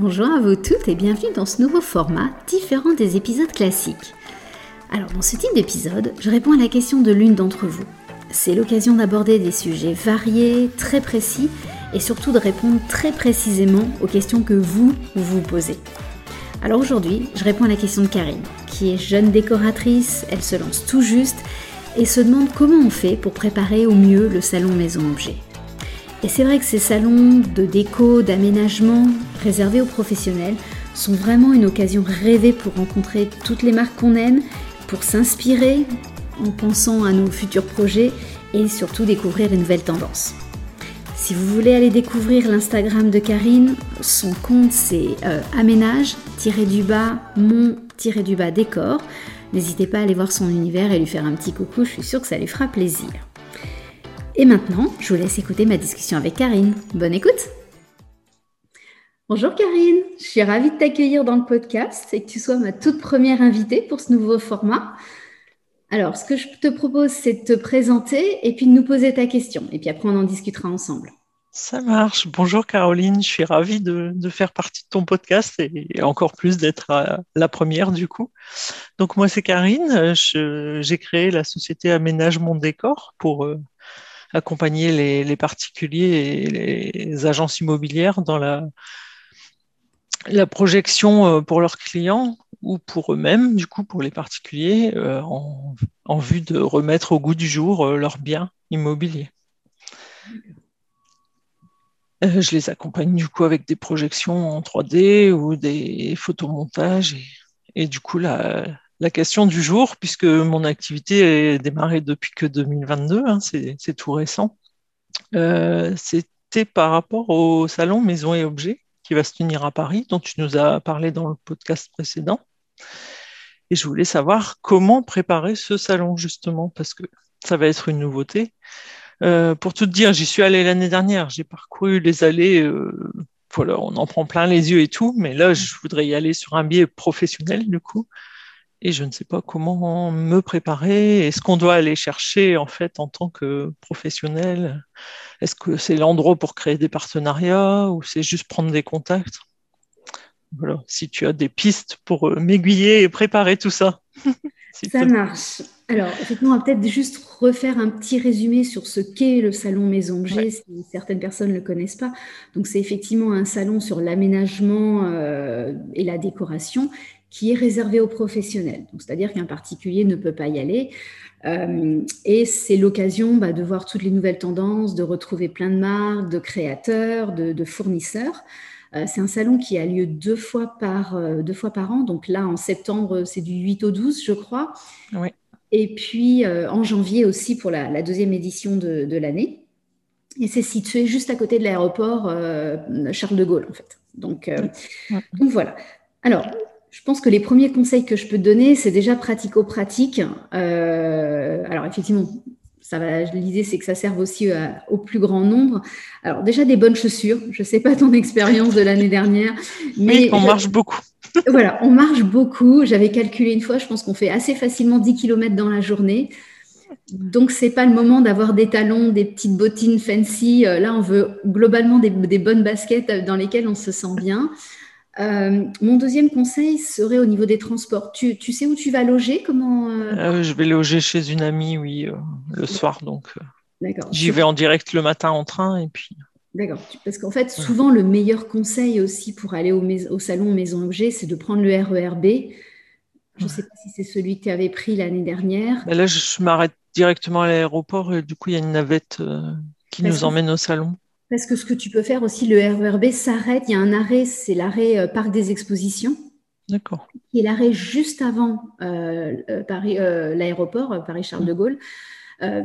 Bonjour à vous toutes et bienvenue dans ce nouveau format différent des épisodes classiques. Alors dans ce type d'épisode, je réponds à la question de l'une d'entre vous. C'est l'occasion d'aborder des sujets variés, très précis et surtout de répondre très précisément aux questions que vous vous posez. Alors aujourd'hui, je réponds à la question de Karine, qui est jeune décoratrice, elle se lance tout juste et se demande comment on fait pour préparer au mieux le salon maison objet. Et c'est vrai que ces salons de déco, d'aménagement réservés aux professionnels sont vraiment une occasion rêvée pour rencontrer toutes les marques qu'on aime, pour s'inspirer en pensant à nos futurs projets et surtout découvrir les nouvelles tendances. Si vous voulez aller découvrir l'Instagram de Karine, son compte c'est euh, aménage-du-bas mon-du-bas décor. N'hésitez pas à aller voir son univers et lui faire un petit coucou, je suis sûre que ça lui fera plaisir. Et maintenant, je vous laisse écouter ma discussion avec Karine. Bonne écoute Bonjour Karine, je suis ravie de t'accueillir dans le podcast et que tu sois ma toute première invitée pour ce nouveau format. Alors, ce que je te propose, c'est de te présenter et puis de nous poser ta question. Et puis après, on en discutera ensemble. Ça marche. Bonjour Caroline, je suis ravie de, faire partie de ton podcast et encore plus d'être la première du coup. Donc moi c'est Karine, j'ai créé la société Aménage Mon Décor pour euh, accompagner les, particuliers et les agences immobilières dans la, projection euh, pour leurs clients ou pour eux-mêmes, du coup pour les particuliers, euh, en, vue de remettre au goût du jour euh, leurs biens immobiliers. je les accompagne du coup avec des projections en 3D ou des photomontages et, et du coup la, la question du jour, puisque mon activité est démarrée depuis que 2022, hein, c'est tout récent. Euh, c'était par rapport au salon Maison et Objets qui va se tenir à Paris, dont tu nous as parlé dans le podcast précédent. Et je voulais savoir comment préparer ce salon, justement, parce que ça va être une nouveauté. Euh, pour tout dire, j'y suis allée l'année dernière, j'ai parcouru les allées, euh, voilà, on en prend plein les yeux et tout, mais là, je voudrais y aller sur un biais professionnel, du coup et je ne sais pas comment me préparer. Est-ce qu'on doit aller chercher en fait en tant que professionnel? Est-ce que c'est l'endroit pour créer des partenariats ou c'est juste prendre des contacts? Voilà, si tu as des pistes pour euh, m'aiguiller et préparer tout ça. ça marche. Alors, effectivement, on va peut-être juste refaire un petit résumé sur ce qu'est le salon Maison G, si certaines personnes ne le connaissent pas. Donc, c'est effectivement un salon sur l'aménagement euh, et la décoration qui est réservé aux professionnels. C'est-à-dire qu'un particulier ne peut pas y aller. Euh, et c'est l'occasion bah, de voir toutes les nouvelles tendances, de retrouver plein de marques, de créateurs, de, fournisseurs. Euh, c'est un salon qui a lieu deux fois, par, euh, deux fois par an. Donc là, en septembre, c'est du 8 au 12, je crois. Oui. Et puis en janvier aussi pour la, deuxième édition de, de l'année. Et c'est situé juste à côté de l'aéroport Charles de Gaulle, en fait. Donc, donc voilà. Alors, je pense que les premiers conseils que je peux te donner, c'est déjà pratico-pratique. Euh, alors effectivement. L'idée, c'est que ça serve aussi euh, au plus grand nombre. Alors déjà des bonnes chaussures. Je ne sais pas ton expérience de l'année dernière, mais on marche beaucoup. voilà, on marche beaucoup. J'avais calculé une fois. Je pense qu'on fait assez facilement 10 km dans la journée. Donc, c'est pas le moment d'avoir des talons, des petites bottines fancy. Euh, là, on veut globalement des, des bonnes baskets dans lesquelles on se sent bien. Euh, mon deuxième conseil serait au niveau des transports. Tu, sais où tu vas loger Comment euh? Euh, Je vais loger chez une amie, oui, le soir. Donc, j'y vais en direct le matin en train et puis. D'accord. Parce qu'en fait, souvent, le meilleur conseil aussi pour aller au, salon Maison Objet, c'est de prendre le RERB. Je ne sais pas si c'est celui que tu avais pris l'année dernière. Là, je m'arrête directement à l'aéroport et du coup, il y a une navette qui nous emmène au salon. Parce que ce que tu peux faire aussi, le RERB s'arrête. Il y a un arrêt, c'est l'arrêt euh, Parc des Expositions. D'accord. Qui est l'arrêt juste avant euh, euh, Paris, l'aéroport Paris-Charles de Gaulle.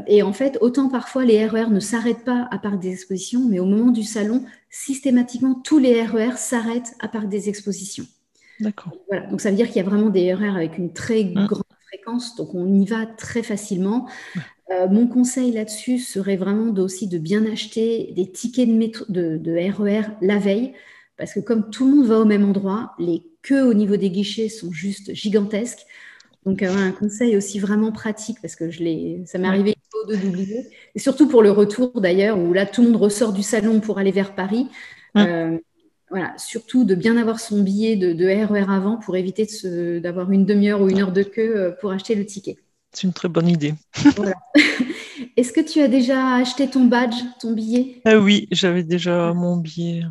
et en fait, autant parfois les RER ne s'arrêtent pas à Parc des Expositions, mais au moment du salon, systématiquement, tous les RER s'arrêtent à Parc des Expositions. D'accord. Voilà. Donc ça veut dire qu'il y a vraiment des RER avec une très mmh. grande fréquence, donc on y va très facilement. Euh, mon conseil là-dessus serait vraiment aussi de bien acheter des tickets de, de, RER e la veille, parce que comme tout le monde va au même endroit, les queues au niveau des guichets sont juste gigantesques. Donc euh, un conseil aussi vraiment pratique, parce que je ça m'est arrivé de d'oublier, et surtout pour le retour d'ailleurs, où là tout le monde ressort du salon pour aller vers Paris. Euh, voilà, surtout de bien avoir son billet de, de RER avant pour éviter d'avoir une demi-heure ou une heure de queue pour acheter le ticket. C'est une très bonne idée. Est-ce que tu as déjà acheté ton badge, ton billet? Ah Oui, j'avais déjà mon billet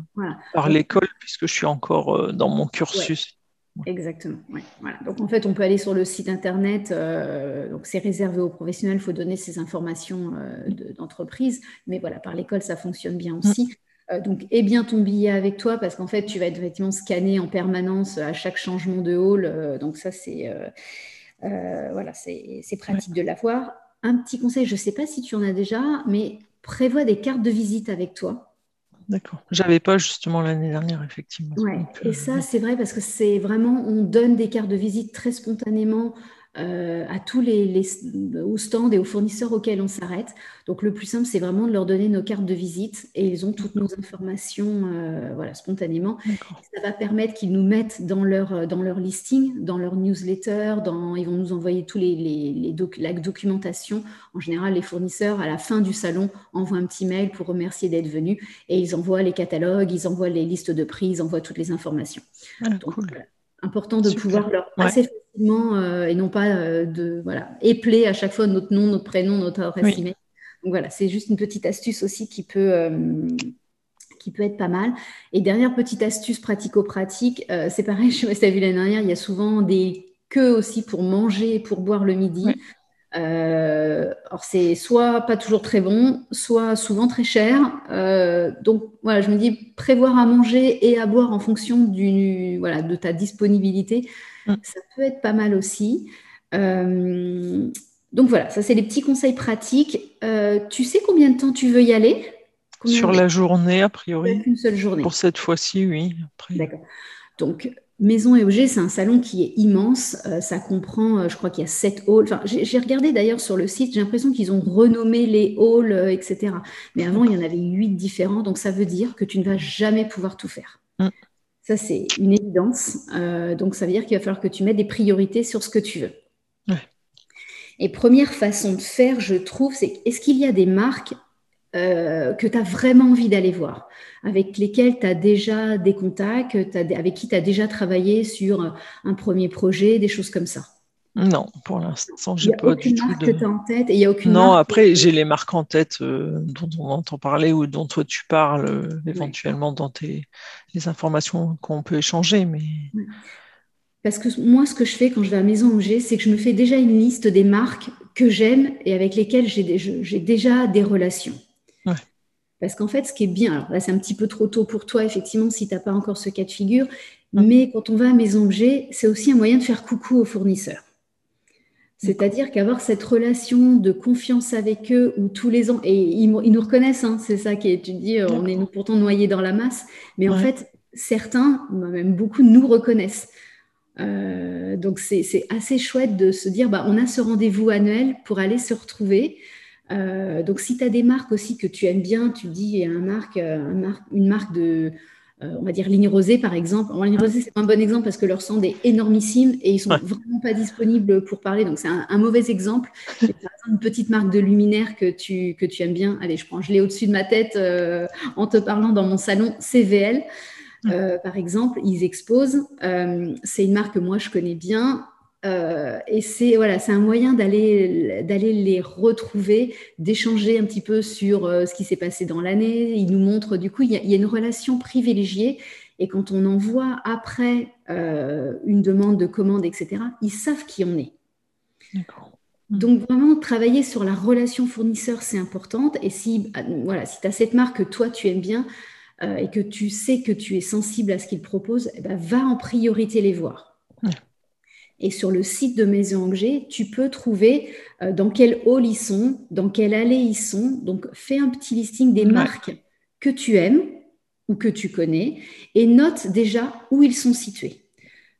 par l'école puisque je suis encore euh, dans mon cursus. Exactement. Voilà. Donc en fait, on peut aller sur le site internet. Euh, donc c'est réservé aux professionnels. Il faut donner ces informations d'entreprise. mais voilà, par l'école, ça fonctionne bien aussi. Euh, donc, aie bien ton billet avec toi parce qu'en fait, tu vas être effectivement scanné en permanence à chaque changement de hall. Euh, donc, ça, c'est euh, voilà, c'est pratique de l'avoir. Un petit conseil, je ne sais pas si tu en as déjà, mais prévois des cartes de visite avec toi. D'accord. J'avais pas justement l'année dernière, effectivement. Ouais. Et ça, c'est vrai parce que c'est vraiment, on donne des cartes de visite très spontanément euh, à tous les, les, aux stands et aux fournisseurs auxquels on s'arrête. Donc le plus simple, c'est vraiment de leur donner nos cartes de visite et ils ont toutes nos informations euh, voilà, spontanément. Ça va permettre qu'ils nous mettent dans leur, dans leur listing, dans leur newsletter, dans, ils vont nous envoyer tous les, les, la documentation. En général, les fournisseurs, à la fin du salon, envoient un petit mail pour remercier d'être venus et ils envoient les catalogues, ils envoient les listes de prix, ils envoient toutes les informations. Ah, Donc, important de pouvoir leur assez facilement euh, et non pas euh, de voilà épeler à chaque fois notre nom, notre prénom, notre adresse email. Donc voilà, c'est juste une petite astuce aussi qui peut euh, qui peut être pas mal. Et dernière petite astuce pratico-pratique, c'est pareil, je sais pas si tu as vu l'année dernière, il y a souvent des queues aussi pour manger, pour boire le midi. Euh, alors c'est soit pas toujours très bon, soit souvent très cher. Euh, donc voilà, je me dis prévoir à manger et à boire en fonction du, voilà, de ta disponibilité, mm. ça peut être pas mal aussi. Euh, donc voilà, ça c'est les petits conseils pratiques. tu sais combien de temps tu veux y aller? Sur la journée, a priori. Une seule journée. Pour cette fois-ci, oui. D'accord. Donc Maison et Objets, c'est un salon qui est immense. Euh, ça comprend, euh, je crois qu'il y a sept halls. Enfin, j'ai regardé d'ailleurs sur le site, j'ai l'impression qu'ils ont renommé les halls, euh, etc. Mais avant, il y en avait huit différents. Donc, ça veut dire que tu ne vas jamais pouvoir tout faire. Mm. Ça, c'est une évidence. donc, ça veut dire qu'il va falloir que tu mettes des priorités sur ce que tu veux. Et première façon de faire, je trouve, c'est est-ce qu'il y a des marques euh, que tu as vraiment envie d'aller voir, avec lesquels tu as déjà des contacts, avec qui tu as déjà travaillé sur un premier projet, des choses comme ça Non, pour l'instant, j'ai pas du tout de. Que as en tête et y a aucune non, après, j'ai les marques en tête euh, dont on entend parler ou dont toi tu parles euh, éventuellement dans tes, les informations qu'on peut échanger. mais... Parce que moi, ce que je fais quand je vais à Maison Auger, c'est que je me fais déjà une liste des marques que j'aime et avec lesquelles j'ai déjà des relations. Parce qu'en fait, ce qui est bien, alors là, c'est un petit peu trop tôt pour toi, effectivement, si tu n'as pas encore ce cas de figure, mais quand on va à Maison Objet, c'est aussi un moyen de faire coucou aux fournisseurs. C'est-à-dire qu'avoir cette relation de confiance avec eux où tous les ans, et ils, nous reconnaissent, hein, c'est ça qui est, tu dis, on est pourtant noyés dans la masse, mais en fait, certains, même beaucoup, nous reconnaissent. Euh, donc c'est assez chouette de se dire, bah, on a ce rendez-vous annuel pour aller se retrouver. Euh, donc, si tu as des marques aussi que tu aimes bien, tu dis un marque, euh, une marque de, euh, on va dire ligne rosée par exemple. ligne rosée, c'est un bon exemple parce que leur stand est énormissime et ils sont vraiment pas disponibles pour parler. Donc, c'est un, mauvais exemple. par exemple, une petite marque de luminaire que tu, que tu aimes bien. Allez, je prends, je l'ai au-dessus de ma tête en te parlant dans mon salon CVL. par exemple, ils exposent. c'est une marque que moi je connais bien. Euh, et c'est voilà, c'est un moyen d'aller d'aller les retrouver, d'échanger un petit peu sur euh, ce qui s'est passé dans l'année. Ils nous montrent du coup, il y, a, une relation privilégiée. Et quand on envoie après euh, une demande de commande, etc., ils savent qui on est. Donc vraiment, travailler sur la relation fournisseur, c'est important. Et si voilà, si tu as cette marque que toi tu aimes bien et que tu sais que tu es sensible à ce qu'ils proposent, eh ben, va en priorité les voir. Et sur le site de Maison Angers, tu peux trouver euh, dans quel hall ils sont, dans quelle allée ils sont. Donc, fais un petit listing des marques que tu aimes ou que tu connais et note déjà où ils sont situés.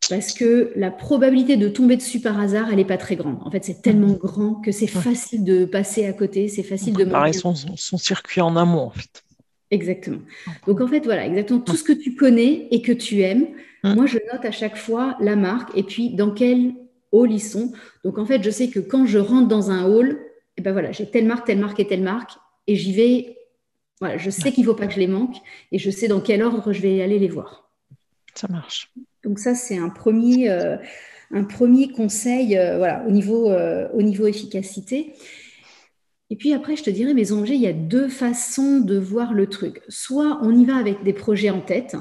Parce que la probabilité de tomber dessus par hasard, elle n'est pas très grande. En fait, c'est tellement grand que c'est facile de passer à côté, c'est facile de... Pareil, son, son circuit en amont, en fait. Exactement. Donc, en fait, voilà, exactement tout ce que tu connais et que tu aimes, Mmh. Moi, je note à chaque fois la marque et puis dans quel hall ils sont. Donc, en fait, je sais que quand je rentre dans un hall, eh ben voilà, j'ai telle marque, telle marque et telle marque et j'y vais Voilà, je sais qu'il ne faut pas que je les manque et je sais dans quel ordre je vais aller les voir. Ça marche. Donc ça, c'est un premier, euh, un premier conseil euh, voilà, au, niveau, euh, au niveau efficacité. Et puis après, je te dirais, mes objets, il y a deux façons de voir le truc. Soit on y va avec des projets en tête.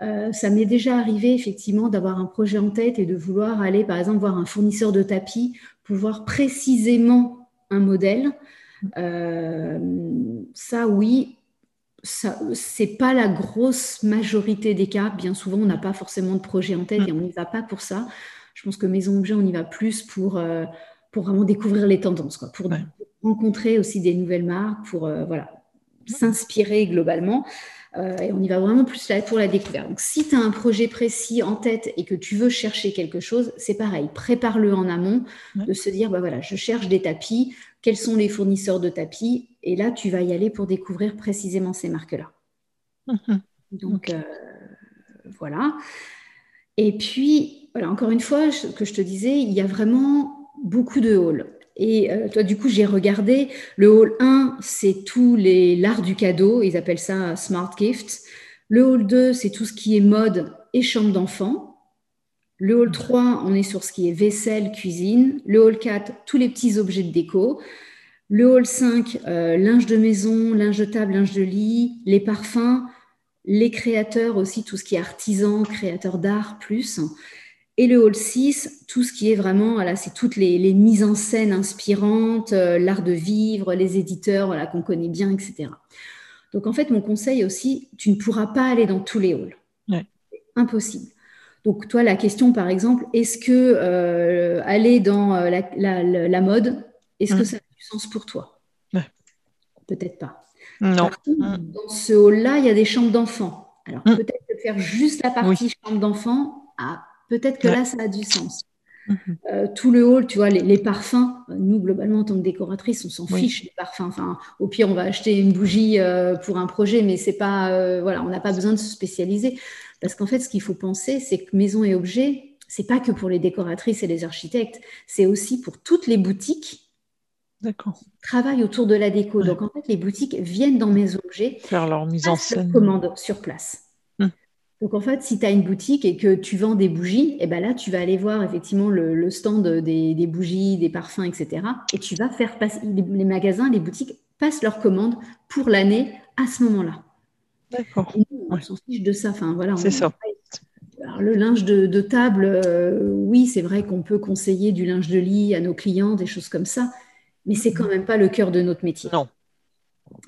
Ça m'est déjà arrivé effectivement d'avoir un projet en tête et de vouloir aller, par exemple, voir un fournisseur de tapis pour voir précisément un modèle. ça, oui, ce n'est pas la grosse majorité des cas. Bien souvent, on n'a pas forcément de projet en tête et on n'y va pas pour ça. Je pense que Maison Objet, on y va plus pour, euh, pour vraiment découvrir les tendances, quoi, pour rencontrer aussi des nouvelles marques, pour euh, voilà, s'inspirer globalement. Euh, et on y va vraiment plus là pour la découverte. Donc, si tu as un projet précis en tête et que tu veux chercher quelque chose, c'est pareil. Prépare-le en amont, de se dire, bah voilà, je cherche des tapis, quels sont les fournisseurs de tapis? Et là, tu vas y aller pour découvrir précisément ces marques-là. Mhm. Donc, euh, voilà. Et puis, voilà, encore une fois, ce que je te disais, il y a vraiment beaucoup de halls. Et euh, toi, du coup, j'ai regardé. Le hall 1, c'est tout l'art du cadeau. Ils appellent ça Smart Gift. Le hall 2, c'est tout ce qui est mode et chambre d'enfant. Le hall 3, on est sur ce qui est vaisselle, cuisine. Le hall 4, tous les petits objets de déco. Le hall 5, euh, linge de maison, linge de table, linge de lit, les parfums, les créateurs aussi, tout ce qui est artisan, créateur d'art plus. Et le hall 6, tout ce qui est vraiment, voilà, c'est toutes les, mises en scène inspirantes, euh, l'art de vivre, les éditeurs voilà, qu'on connaît bien, etc. Donc en fait, mon conseil aussi, tu ne pourras pas aller dans tous les halls. Impossible. Donc toi, la question, par exemple, est-ce que euh, aller dans euh, la, mode, est-ce que ça a du sens pour toi? Peut-être pas. Non. dans ce hall-là, il y a des chambres d'enfants. Alors mm. peut-être faire juste la partie chambre d'enfants, ah, Peut-être que là, ça a du sens. Mhm. Euh, tout le hall, tu vois, les, parfums, nous, globalement, en tant que décoratrice, on s'en fiche des parfums. Enfin, au pire, on va acheter une bougie euh, pour un projet, mais c'est pas, euh, voilà, on n'a pas besoin de se spécialiser. Parce qu'en fait, ce qu'il faut penser, c'est que maison et objets, c'est pas que pour les décoratrices et les architectes, c'est aussi pour toutes les boutiques qui travaillent autour de la déco. Donc, en fait, les boutiques viennent dans mes objets, faire leur mise en scène, commande sur place. Donc en fait, si tu as une boutique et que tu vends des bougies, et eh ben là, tu vas aller voir effectivement le, stand des, bougies, des parfums, etc. Et tu vas faire passer les, magasins, les boutiques passent leurs commandes pour l'année à ce moment-là. D'accord. On s'en fiche de ça. Enfin voilà. C'est ça. le linge de, table, euh, oui, c'est vrai qu'on peut conseiller du linge de lit à nos clients, des choses comme ça, mais c'est quand même pas le cœur de notre métier. Non.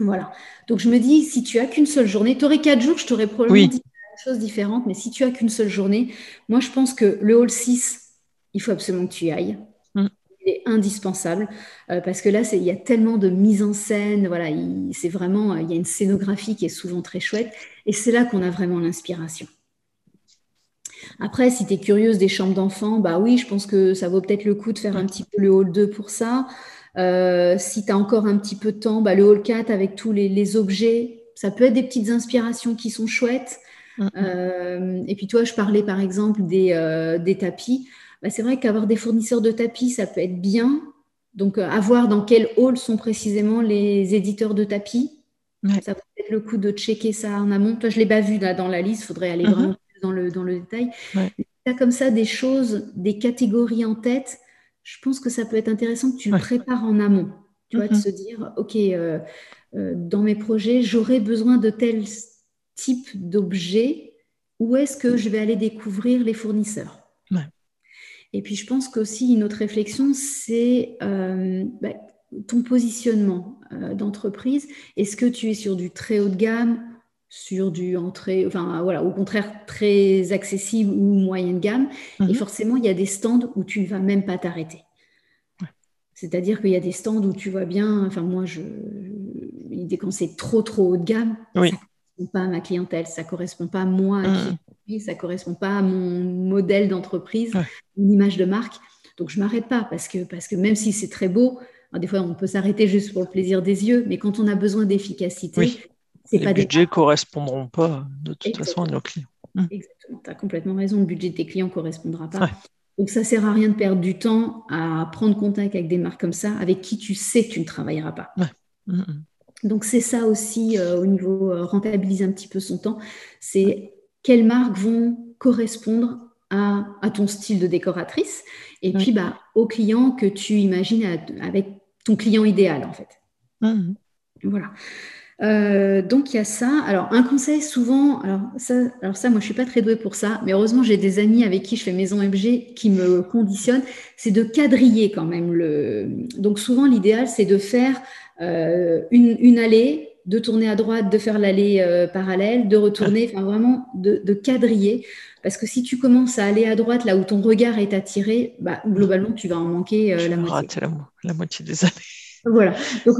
Voilà. Donc je me dis, si tu as qu'une seule journée, tu aurais quatre jours, je t'aurais probablement dit choses différentes, mais si tu as qu'une seule journée, moi je pense que le hall 6, il faut absolument que tu y ailles. Mm. Il est indispensable euh, parce que là, il y a tellement de mise en scène. Voilà, c'est vraiment, il y a une scénographie qui est souvent très chouette et c'est là qu'on a vraiment l'inspiration. Après, si tu es curieuse des chambres d'enfants, bah oui, je pense que ça vaut peut-être le coup de faire un petit peu le hall 2 pour ça. Euh, si tu as encore un petit peu de temps, bah, le hall 4 avec tous les, les, objets, ça peut être des petites inspirations qui sont chouettes. Mm. Euh, et puis toi, je parlais par exemple des, euh, tapis. Bah, c'est vrai qu'avoir des fournisseurs de tapis, ça peut être bien. Donc, euh, avoir dans quel hall sont précisément les éditeurs de tapis. Ça peut être le coup de checker ça en amont. Toi, je ne l'ai pas vu là, dans la liste, il faudrait aller mm-hmm. vraiment dans le, dans le détail. tu as comme ça des choses, des catégories en tête, je pense que ça peut être intéressant que tu le prépares en amont. Tu vois, de mm-hmm. se dire, OK, dans mes projets, j'aurais besoin de tels type d'objet, où est-ce que je vais aller découvrir les fournisseurs Et puis je pense qu'aussi une autre réflexion, c'est euh, bah, ton positionnement euh, d'entreprise. Est-ce que tu es sur du très haut de gamme, sur du entrée, enfin voilà, au contraire très accessible ou moyenne gamme Et mhm. forcément, il y a des stands où tu ne vas même pas t'arrêter. C'est-à-dire qu'il y a des stands où tu vois bien, enfin moi, je, quand c'est trop trop haut de gamme, oui pas à ma clientèle, ça correspond pas à moi, à qui mmh. ça correspond pas à mon modèle d'entreprise, une image de marque. Donc je m'arrête pas parce que, parce que même si c'est très beau, des fois on peut s'arrêter juste pour le plaisir des yeux, mais quand on a besoin d'efficacité, pas les budgets ne correspondront pas de toute façon à nos clients. Mmh. Exactement, tu as complètement raison, le budget de tes clients ne correspondra pas. Donc ça sert à rien de perdre du temps à prendre contact avec des marques comme ça, avec qui tu sais que tu ne travailleras pas. Mmh, Donc c'est ça aussi au niveau rentabiliser un petit peu son temps, c'est quelles marques vont correspondre à, ton style de décoratrice et puis bah, au client que tu imagines avec ton client idéal en fait. Mmh. Voilà. Euh, donc il y a ça. Alors un conseil souvent, alors ça, alors ça, moi je suis pas très douée pour ça, mais heureusement j'ai des amis avec qui je fais maison MG qui me conditionnent, c'est de quadriller quand même le. Donc souvent l'idéal c'est de faire euh, une, une, allée, de tourner à droite, de faire l'allée euh, parallèle, de retourner, enfin vraiment de, de, quadriller. Parce que si tu commences à aller à droite là où ton regard est attiré, bah, globalement tu vas en manquer la moitié. La, la moitié des allées. Voilà. Donc,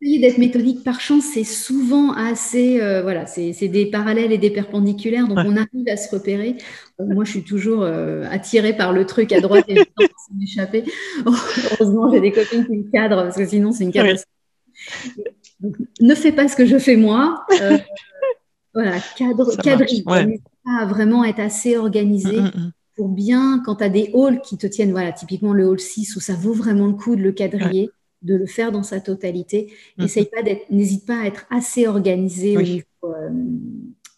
essayer d'être méthodique par chance, c'est souvent assez, euh, voilà, c'est des parallèles et des perpendiculaires, donc on arrive à se repérer. moi, je suis toujours euh, attirée par le truc à droite et je s'en échapper. Heureusement, j'ai des copines qui me cadrent, parce que sinon, c'est une catastrophe. Ne fais pas ce que je fais moi. Euh, voilà, cadre, quadrille. Pas vraiment être assez organisé. Mm, mm, mm. Pour bien, quand tu as des halls qui te tiennent, voilà, typiquement le hall 6 où ça vaut vraiment le coup de le quadriller, de le faire dans sa totalité. Pas n'hésite pas à être assez organisé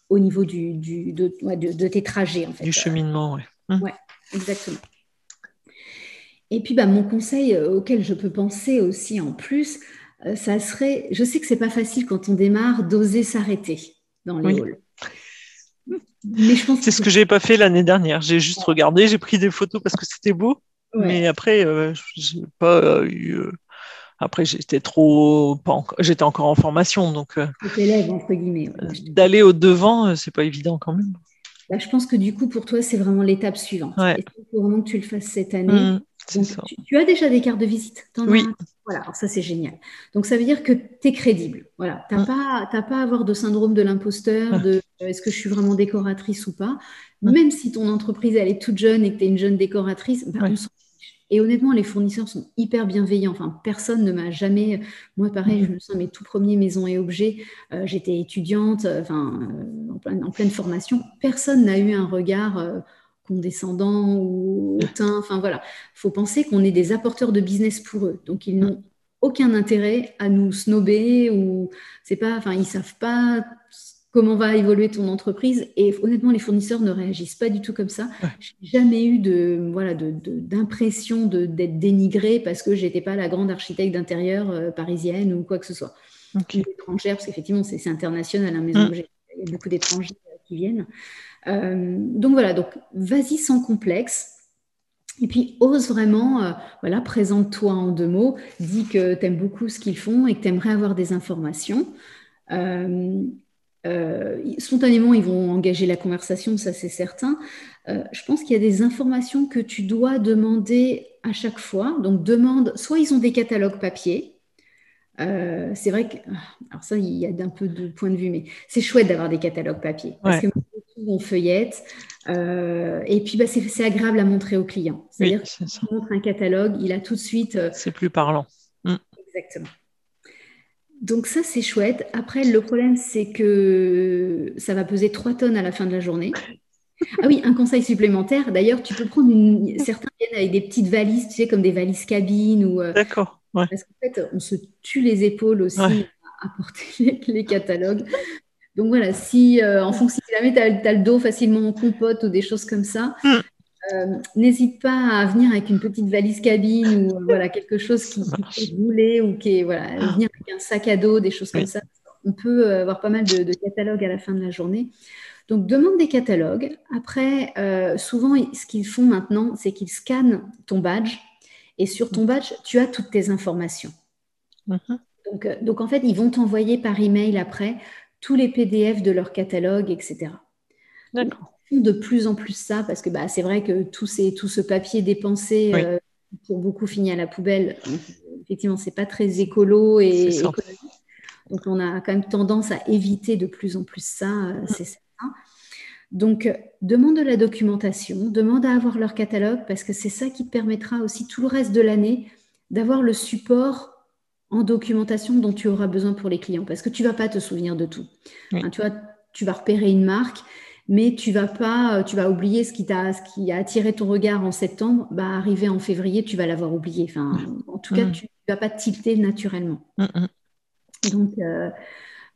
au niveau, euh, du, de, tes trajets. En fait. Du cheminement, oui. Ouais, exactement. Et puis, bah, mon conseil euh, auquel je peux penser aussi en plus, ça serait, je sais que c'est pas facile quand on démarre d'oser s'arrêter dans les halls. Mais je pense c'est ce que j'ai pas fait l'année dernière. J'ai juste regardé, j'ai pris des photos parce que c'était beau, mais après, je j'ai pas eu après, j'étais trop, j'étais encore en formation, donc euh, entre guillemets. Euh, d'aller au devant, euh, c'est pas évident quand même. Bah, je pense que du coup, pour toi, c'est vraiment l'étape suivante. Il faut vraiment que tu le fasses cette année? Mmh, tu, as déjà des cartes de visite? Oui. Voilà, alors ça c'est génial. Donc ça veut dire que tu es crédible. Voilà, tu n'as mmh. pas, pas à avoir de syndrome de l'imposteur, de est-ce que je suis vraiment décoratrice ou pas? Mmh. Même si ton entreprise elle est toute jeune et que tu es une jeune décoratrice, bah, on s'en et honnêtement, les fournisseurs sont hyper bienveillants. Enfin, personne ne m'a jamais. Moi, pareil, je me sens mes tout premiers maisons et objets. Euh, j'étais étudiante, euh, euh, en, pleine, formation. Personne n'a eu un regard condescendant ou hautain. Enfin, voilà. Il faut penser qu'on est des apporteurs de business pour eux. Donc, ils n'ont aucun intérêt à nous snober ou c'est pas. Enfin, ils savent pas comment va évoluer ton entreprise. Et honnêtement, les fournisseurs ne réagissent pas du tout comme ça. J'ai jamais eu de voilà d'impression de, d'être dénigrée parce que j'étais pas la grande architecte d'intérieur euh, parisienne ou quoi que ce soit. Okay. étrangère, parce qu'effectivement, c'est, international, hein, maison. Mm. Il y a beaucoup d'étrangers euh, qui viennent. Euh, donc voilà, donc vas-y sans complexe. Et puis, ose vraiment, voilà, présente-toi en deux mots, dis que tu aimes beaucoup ce qu'ils font et que tu aimerais avoir des informations. Euh, spontanément, ils vont engager la conversation, ça c'est certain. Euh, je pense qu'il y a des informations que tu dois demander à chaque fois. Donc, demande, soit ils ont des catalogues papier. Euh, c'est vrai que, ah, alors ça, il y a d'un peu de point de vue, mais c'est chouette d'avoir des catalogues papier. Parce que on feuillette. et puis, bah, c'est agréable à montrer au client. C'est-à-dire oui, montre un catalogue, il a tout de suite. c'est plus parlant. Mm. Exactement. Donc ça, c'est chouette. Après, le problème, c'est que ça va peser 3 tonnes à la fin de la journée. Ah oui, un conseil supplémentaire. D'ailleurs, tu peux prendre une... Certains viennent avec des petites valises, tu sais, comme des valises cabines. Ou, euh, D'accord. Parce qu'en fait, on se tue les épaules aussi à porter les, catalogues. Donc voilà, si euh, en fonction, si jamais tu as, le dos facilement en compote ou des choses comme ça, mm. Euh, n'hésite pas à venir avec une petite valise cabine ou voilà, quelque chose qui, qui rouler ou qui est, voilà, ah. venir avec un sac à dos, des choses comme ça. On peut euh, avoir pas mal de, catalogues à la fin de la journée. Donc, demande des catalogues. Après, euh, souvent, ce qu'ils font maintenant, c'est qu'ils scannent ton badge. Et sur ton badge, tu as toutes tes informations. Mm-hmm. Donc, donc, en fait, ils vont t'envoyer par email après tous les PDF de leur catalogue, etc. D'accord de plus en plus ça parce que bah, c'est vrai que tout, ces, tout ce papier dépensé euh, pour beaucoup finit à la poubelle. effectivement, c'est pas très écolo et économique. Donc, on a quand même tendance à éviter de plus en plus ça, euh, c'est certain. Donc, demande de la documentation, demande à avoir leur catalogue parce que c'est ça qui te permettra aussi tout le reste de l'année d'avoir le support en documentation dont tu auras besoin pour les clients parce que tu vas pas te souvenir de tout. Hein, tu, vois, tu vas repérer une marque mais tu vas pas, tu vas oublier ce qui t'a, ce qui a attiré ton regard en septembre, bah arrivé en février, tu vas l'avoir oublié. Enfin, en tout cas, mm. tu vas pas tilter naturellement. Mm, mm. Donc,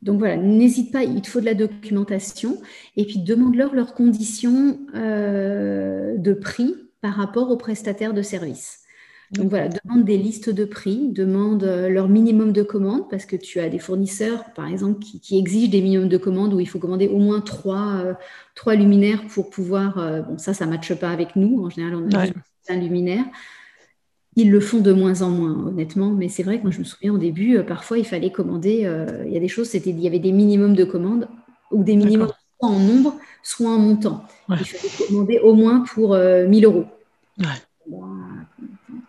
donc voilà, n'hésite pas, il te faut de la documentation et puis demande-leur leurs conditions de prix par rapport aux prestataires de services. Donc voilà, demande des listes de prix, demande euh, leur minimum de commandes, parce que tu as des fournisseurs, par exemple, qui, exigent des minimums de commandes où il faut commander au moins trois, euh, trois luminaires pour pouvoir. Euh, bon, ça, ça ne matche pas avec nous. En général, on a un luminaire. Ils le font de moins en moins, honnêtement, mais c'est vrai que moi, je me souviens au début, parfois, il fallait commander. il y a des choses, c'était, il y avait des minimums de commandes ou des minimums soit en nombre, soit en montant. Il fallait commander au moins pour 1000 euros.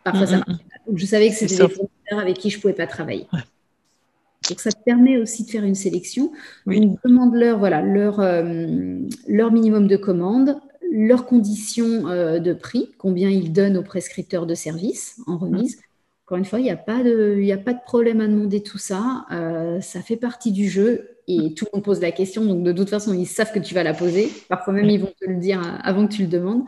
Parfois, ça mm, mm. Donc, je savais que c'était des fournisseurs avec qui je ne pouvais pas travailler. Donc, ça te permet aussi de faire une sélection. demande-leur voilà, leur, euh, leur minimum de commande, leurs conditions euh, de prix, combien ils donnent aux prescripteurs de services en remise. Encore une fois, il n'y a, pas de, a pas de problème à demander tout ça. Euh, ça fait partie du jeu et tout le monde pose la question. Donc, de toute façon, ils savent que tu vas la poser. Parfois même, ils vont te le dire avant que tu le demandes.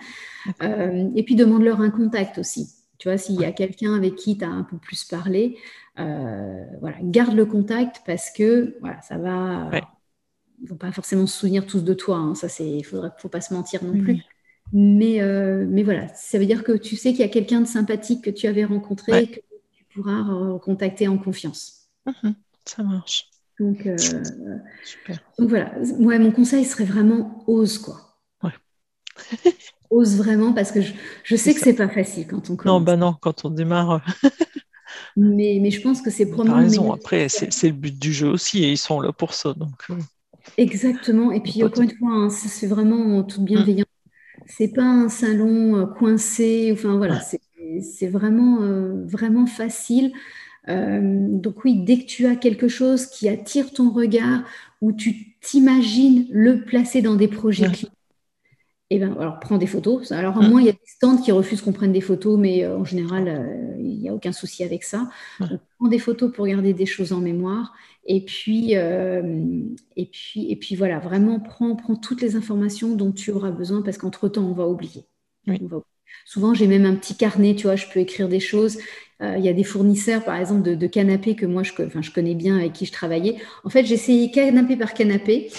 et puis, demande-leur un contact aussi. Tu vois, s'il y a quelqu'un avec qui tu as un peu plus parlé, euh, voilà, garde le contact parce que voilà, ça va. Ils ne vont pas forcément se souvenir tous de toi. Hein, ça, c'est, il faudrait, faut pas se mentir non plus. Mais, euh, mais voilà, ça veut dire que tu sais qu'il y a quelqu'un de sympathique que tu avais rencontré et que tu pourras contacter en confiance. Mhm, ça marche. Donc, euh, Super. donc voilà, ouais, mon conseil serait vraiment ose quoi. Ouais. ose vraiment parce que je, sais que c'est pas facile quand on commence. Non, bah non, quand on démarre. mais, mais je pense que c'est probablement. raison, après, c'est le but du jeu aussi et ils sont là pour ça. Donc... Euh. Exactement. Et puis, encore une fois, hein, c'est vraiment toute bienveillance. C'est pas un salon euh, coincé. Enfin, voilà, c'est vraiment, euh, vraiment facile. donc oui, dès que tu as quelque chose qui attire ton regard, où tu t'imagines le placer dans des projets clients, eh ben, alors prends des photos. Alors, à moins, il y a des stands qui refusent qu'on prenne des photos, mais euh, en général, euh, il n'y a aucun souci avec ça. prends des photos pour garder des choses en mémoire. Et puis, euh, et puis, et puis voilà, vraiment, prends, prends toutes les informations dont tu auras besoin parce qu'entre-temps, on va oublier. Souvent, j'ai même un petit carnet, tu vois, je peux écrire des choses. Il y a des fournisseurs, par exemple, de, canapés que moi, je, je connais bien, avec qui je travaillais. En fait, j'essayais canapé par canapé,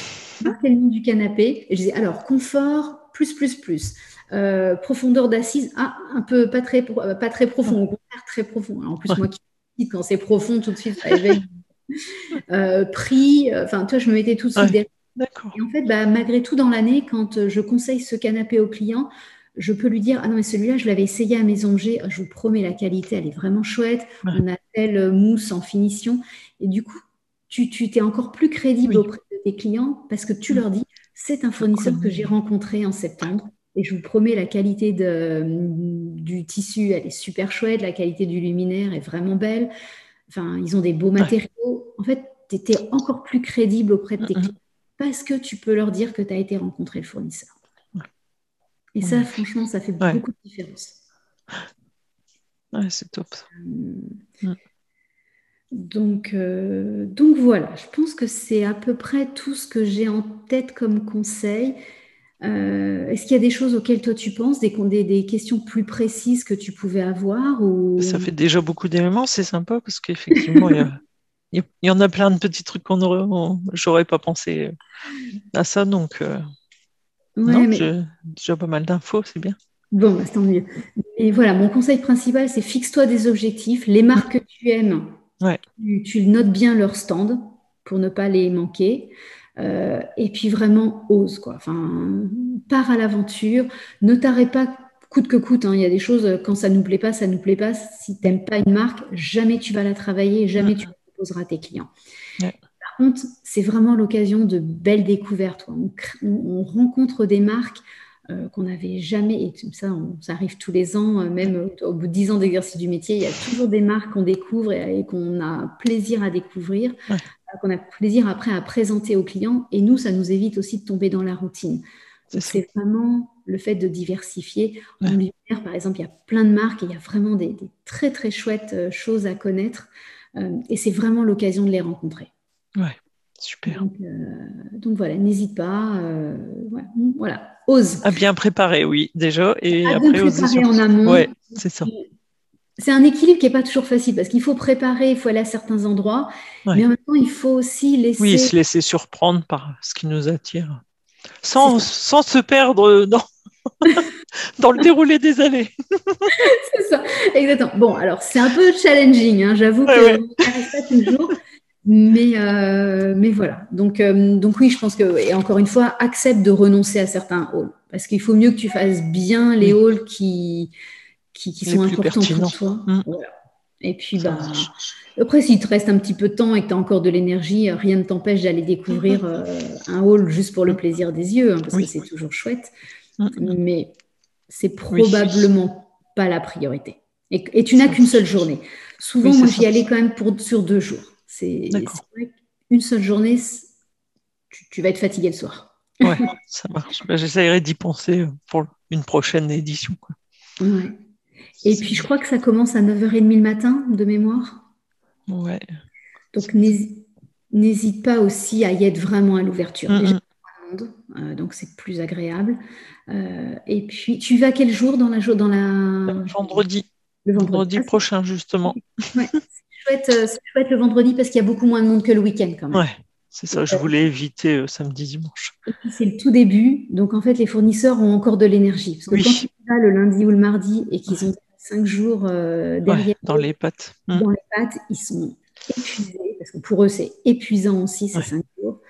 marquer le nom du canapé. Et je disais, alors, confort, plus, plus, plus. Euh, profondeur d'assise, ah, un peu pas très, euh, pas très profond, au contraire très profond. en plus, moi qui quand c'est profond, tout de suite, ça éveille. Euh, prix, enfin, toi, je me mettais tout de suite derrière. Et en fait, bah, malgré tout, dans l'année, quand je conseille ce canapé au client, je peux lui dire Ah non, mais celui-là, je l'avais essayé à Maison G, je vous promets, la qualité, elle est vraiment chouette. On a telle mousse en finition. Et du coup, tu t'es encore plus crédible auprès de tes clients parce que tu leur dis c'est un fournisseur que j'ai rencontré en septembre et je vous promets, la qualité du tissu, elle est super chouette, la qualité du luminaire est vraiment belle. Enfin, ils ont des beaux matériaux. En fait, tu étais encore plus crédible auprès de tes clients parce que tu peux leur dire que tu as été rencontrer le fournisseur. Et ça, franchement, ça fait beaucoup de différence. Ouais, c'est top. Euh, donc, euh, donc voilà, je pense que c'est à peu près tout ce que j'ai en tête comme conseil. Euh, est-ce qu'il y a des choses auxquelles toi tu penses, des, des, questions plus précises que tu pouvais avoir ou... Ça fait déjà beaucoup d'éléments, c'est sympa parce qu'effectivement, il, y en a plein de petits trucs qu'on j'aurais pas pensé à ça, donc euh, j'ai déjà pas mal d'infos, c'est bien. Bon, bah, tant mieux. Et voilà, mon conseil principal, c'est fixe-toi des objectifs, les marques que tu aimes, tu, notes bien leur stand pour ne pas les manquer. Euh, et puis vraiment ose quoi. Enfin, pars à l'aventure. Ne t'arrête pas coûte que coûte. Hein. Il y a des choses quand ça nous plaît pas, ça nous plaît pas. Si tu n'aimes pas une marque, jamais tu vas la travailler, jamais tu la proposeras à tes clients. Par contre, c'est vraiment l'occasion de belles découvertes. on, rencontre des marques euh, qu'on n'avait jamais, et ça, ça arrive tous les ans, euh, même au bout de 10 ans d'exercice du métier, il y a toujours des marques qu'on découvre et, qu'on a plaisir à découvrir, euh, qu'on a plaisir après à présenter aux clients, et nous, ça nous évite aussi de tomber dans la routine. C'est vraiment le fait de diversifier. En lumière, par exemple, il y a plein de marques et il y a vraiment des, très très chouettes choses à connaître, et c'est vraiment l'occasion de les rencontrer. Ouais, super. Donc, voilà, n'hésite pas. voilà ose. À bien préparer, oui, déjà. Et à après, bien préparer en amont. Ouais, c'est ça. c'est un équilibre qui n'est pas toujours facile parce qu'il faut préparer, il faut aller à certains endroits, mais en même temps, il faut aussi laisser. Oui, se laisser surprendre par ce qui nous attire, sans, sans se perdre dans, dans le déroulé des années. c'est ça, exactement. Bon, alors c'est un peu challenging, hein, j'avoue que ça reste pas toujours. Mais, euh, mais voilà. Donc, euh, donc oui, je pense que, et encore une fois, accepte de renoncer à certains halls. Parce qu'il faut mieux que tu fasses bien les halls qui, qui, sont importants pour toi. Mm. Et puis, bah, après, s'il te reste un petit peu de temps et que tu as encore de l'énergie, rien ne t'empêche d'aller découvrir euh, un hall juste pour le plaisir des yeux, hein, parce que c'est toujours chouette. Mm. Mais c'est probablement pas la priorité. Et, tu n'as qu'une seule journée. Souvent, moi, j'y allais quand même pour, sur deux jours. C'est une seule journée, tu, vas être fatigué le soir. Ouais, ça marche. Bah, j'essaierai d'y penser pour une prochaine édition. Et puis, je crois que ça commence à 9h30 le matin, de mémoire. Ouais. Donc, n'hésite pas aussi à y être vraiment à l'ouverture. Euh, donc c'est plus agréable. Euh, et puis, tu vas quel jour dans la dans la vendredi. Le vendredi, prochain justement. Ouais, euh, c'est chouette, le vendredi parce qu'il y a beaucoup moins de monde que le week-end quand même. Ouais, c'est ça. Je voulais éviter samedi dimanche. c'est le tout début, donc en fait les fournisseurs ont encore de l'énergie parce que quand tu vas le lundi ou le mardi et qu'ils ont cinq jours derrière dans les pattes, dans les pattes, ils sont épuisés parce que pour eux c'est épuisant aussi ces cinq jours.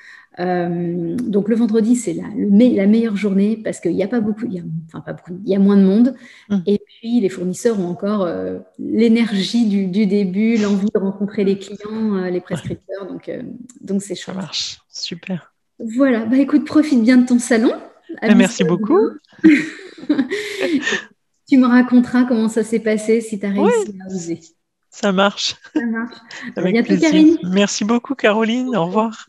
Euh, donc le vendredi, c'est la, la, meilleure journée parce qu'il n'y a pas beaucoup, il y a, enfin pas beaucoup, il y a moins de monde. Hum. Et puis les fournisseurs ont encore euh, l'énergie du, début, l'envie de rencontrer les clients, euh, les prescripteurs. Donc donc c'est chouette. Ça marche, super. Voilà, bah écoute, profite bien de ton salon. Bah, merci beaucoup. tu me raconteras comment ça s'est passé si tu as réussi à oser. Ça marche. Ça marche. Avec bientôt, Karine. Merci beaucoup, Caroline. Au revoir.